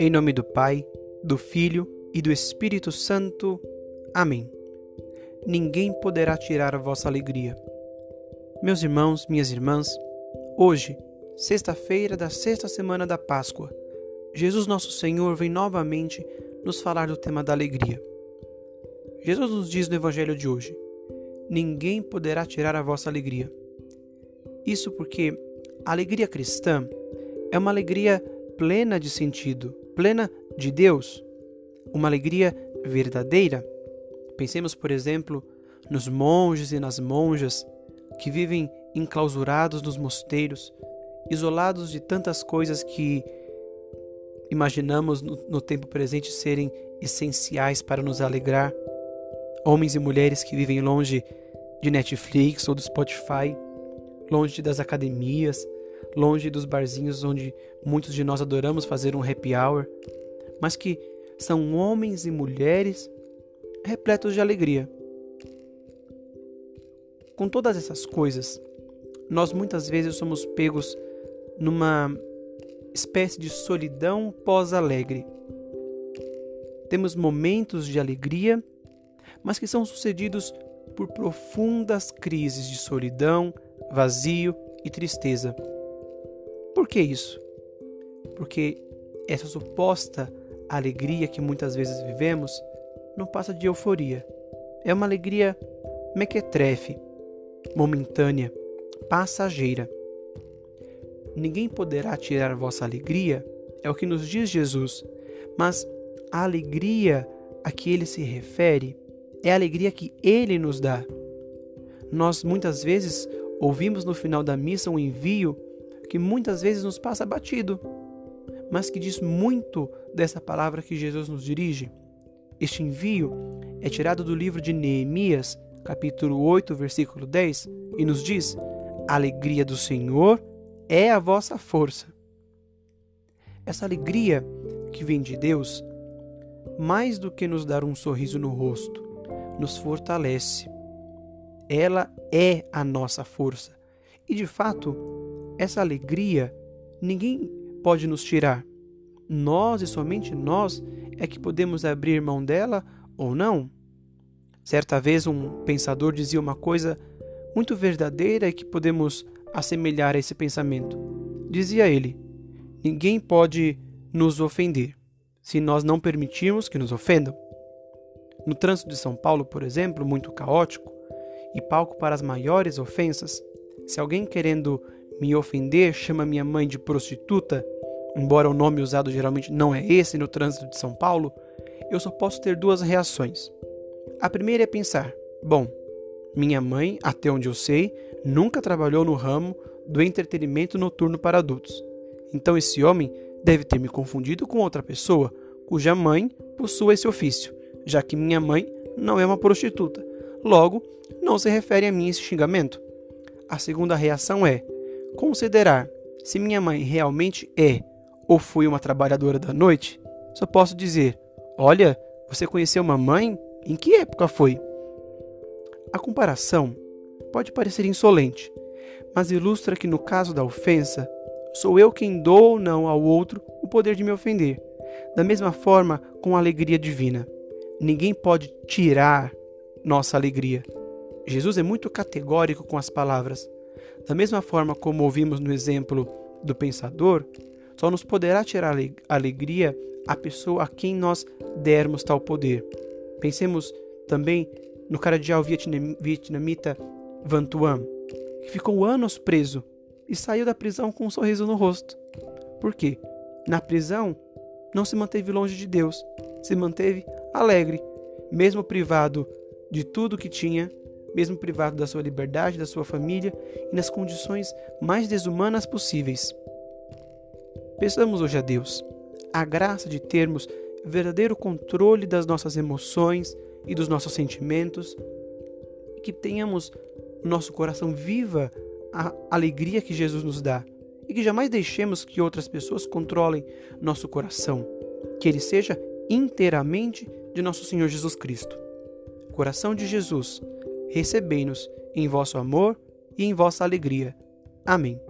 Em nome do Pai, do Filho e do Espírito Santo. Amém. Ninguém poderá tirar a vossa alegria. Meus irmãos, minhas irmãs, hoje, sexta-feira da sexta semana da Páscoa, Jesus Nosso Senhor vem novamente nos falar do tema da alegria. Jesus nos diz no Evangelho de hoje: Ninguém poderá tirar a vossa alegria. Isso porque a alegria cristã é uma alegria plena de sentido, plena de Deus, uma alegria verdadeira. Pensemos, por exemplo, nos monges e nas monjas que vivem enclausurados nos mosteiros, isolados de tantas coisas que imaginamos no, no tempo presente serem essenciais para nos alegrar. Homens e mulheres que vivem longe de Netflix ou do Spotify, longe das academias, longe dos barzinhos onde muitos de nós adoramos fazer um happy hour, mas que são homens e mulheres repletos de alegria. Com todas essas coisas, nós muitas vezes somos pegos numa espécie de solidão pós-alegre. Temos momentos de alegria, mas que são sucedidos por profundas crises de solidão, vazio e tristeza. Por que isso? Porque essa suposta alegria que muitas vezes vivemos não passa de euforia. É uma alegria mequetrefe, momentânea, passageira. Ninguém poderá tirar vossa alegria, é o que nos diz Jesus, mas a alegria a que ele se refere é a alegria que ele nos dá. Nós muitas vezes ouvimos no final da missa um envio que muitas vezes nos passa batido, mas que diz muito dessa palavra que Jesus nos dirige. Este envio é tirado do livro de Neemias, capítulo 8, versículo 10, e nos diz: A alegria do Senhor é a vossa força. Essa alegria que vem de Deus, mais do que nos dar um sorriso no rosto, nos fortalece. Ela é a nossa força. E de fato, essa alegria ninguém pode nos tirar. Nós e somente nós é que podemos abrir mão dela ou não. Certa vez um pensador dizia uma coisa muito verdadeira e que podemos assemelhar a esse pensamento. Dizia ele: Ninguém pode nos ofender se nós não permitirmos que nos ofendam. No trânsito de São Paulo, por exemplo, muito caótico e palco para as maiores ofensas, se alguém querendo me ofender chama minha mãe de prostituta, embora o nome usado geralmente não é esse no trânsito de São Paulo, eu só posso ter duas reações. A primeira é pensar: bom, minha mãe, até onde eu sei, nunca trabalhou no ramo do entretenimento noturno para adultos. Então esse homem deve ter me confundido com outra pessoa cuja mãe possua esse ofício, já que minha mãe não é uma prostituta. Logo, não se refere a mim esse xingamento. A segunda reação é considerar se minha mãe realmente é ou foi uma trabalhadora da noite. Só posso dizer: Olha, você conheceu uma mãe? Em que época foi? A comparação pode parecer insolente, mas ilustra que no caso da ofensa, sou eu quem dou ou não ao outro o poder de me ofender. Da mesma forma com a alegria divina. Ninguém pode tirar nossa alegria. Jesus é muito categórico com as palavras. Da mesma forma como ouvimos no exemplo do pensador, só nos poderá tirar alegria a pessoa a quem nós dermos tal poder. Pensemos também no cardeal vietnamita Van Tuan, que ficou anos preso e saiu da prisão com um sorriso no rosto. Por quê? Na prisão, não se manteve longe de Deus, se manteve alegre, mesmo privado de tudo que tinha, mesmo privado da sua liberdade, da sua família e nas condições mais desumanas possíveis. Peçamos hoje a Deus a graça de termos verdadeiro controle das nossas emoções, e dos nossos sentimentos, que tenhamos no nosso coração viva a alegria que Jesus nos dá e que jamais deixemos que outras pessoas controlem nosso coração, que ele seja inteiramente de nosso Senhor Jesus Cristo. Coração de Jesus, recebei-nos em vosso amor e em vossa alegria. Amém.